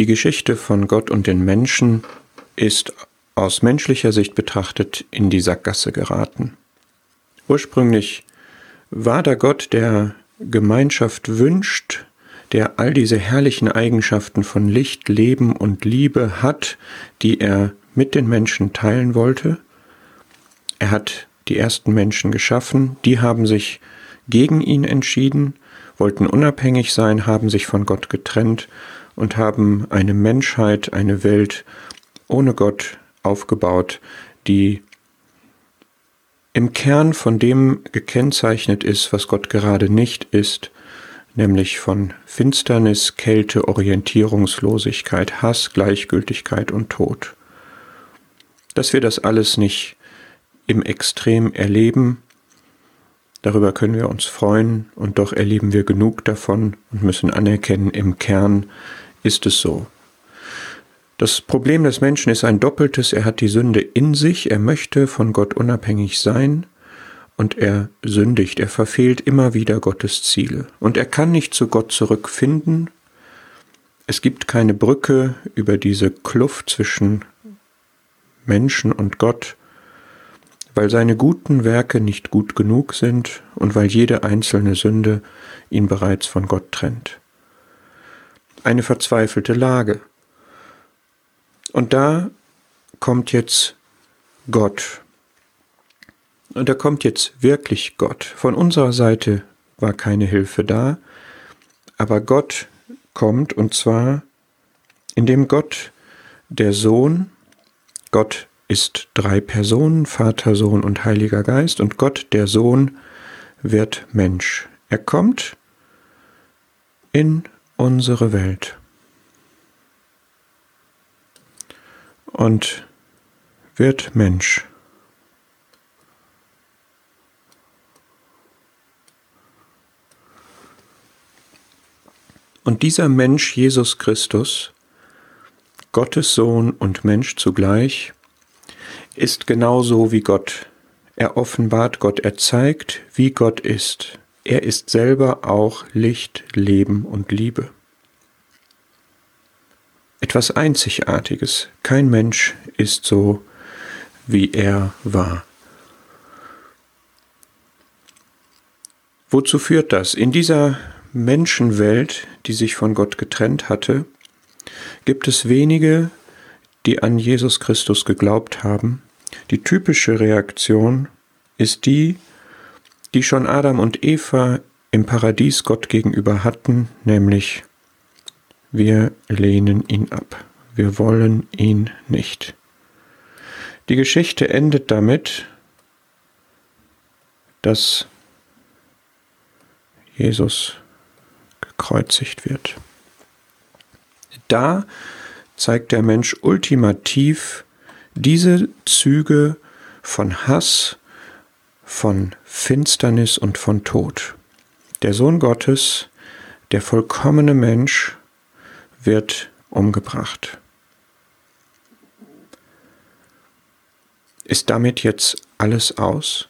Die Geschichte von Gott und den Menschen ist aus menschlicher Sicht betrachtet in die Sackgasse geraten. Ursprünglich war da Gott, der Gemeinschaft wünscht, der all diese herrlichen Eigenschaften von Licht, Leben und Liebe hat, die er mit den Menschen teilen wollte. Er hat die ersten Menschen geschaffen, die haben sich gegen ihn entschieden, wollten unabhängig sein, haben sich von Gott getrennt und haben eine Menschheit, eine Welt ohne Gott aufgebaut, die im Kern von dem gekennzeichnet ist, was Gott gerade nicht ist, nämlich von Finsternis, Kälte, Orientierungslosigkeit, Hass, Gleichgültigkeit und Tod. Dass wir das alles nicht im Extrem erleben, darüber können wir uns freuen, und doch erleben wir genug davon und müssen anerkennen, im Kern ist es so. Das Problem des Menschen ist ein doppeltes, er hat die Sünde in sich, er möchte von Gott unabhängig sein, und er sündigt, er verfehlt immer wieder Gottes Ziele. Und er kann nicht zu Gott zurückfinden. Es gibt keine Brücke über diese Kluft zwischen Menschen und Gott, weil seine guten Werke nicht gut genug sind und weil jede einzelne Sünde ihn bereits von Gott trennt. Eine verzweifelte Lage. Und da kommt jetzt Gott und da kommt jetzt wirklich Gott. Von unserer Seite war keine Hilfe da, aber Gott kommt und zwar indem Gott, der Sohn, Gott ist drei Personen, Vater, Sohn und Heiliger Geist, und Gott, der Sohn, wird Mensch. Er kommt in unsere Welt. Und wird Mensch. Und dieser Mensch Jesus Christus, Gottes Sohn und Mensch zugleich, ist genauso wie Gott. Er offenbart Gott, er zeigt, wie Gott ist. Er ist selber auch Licht, Leben und Liebe. Etwas Einzigartiges. Kein Mensch ist so, wie er war. Wozu führt das? In dieser Menschenwelt, die sich von Gott getrennt hatte, gibt es wenige, die an Jesus Christus geglaubt haben. Die typische Reaktion ist die, die schon Adam und Eva im Paradies Gott gegenüber hatten, nämlich wir lehnen ihn ab, wir wollen ihn nicht. Die Geschichte endet damit, dass Jesus gekreuzigt wird. Da zeigt der Mensch ultimativ diese Züge von Hass, von Finsternis und von Tod. Der Sohn Gottes, der vollkommene Mensch, wird umgebracht. Ist damit jetzt alles aus?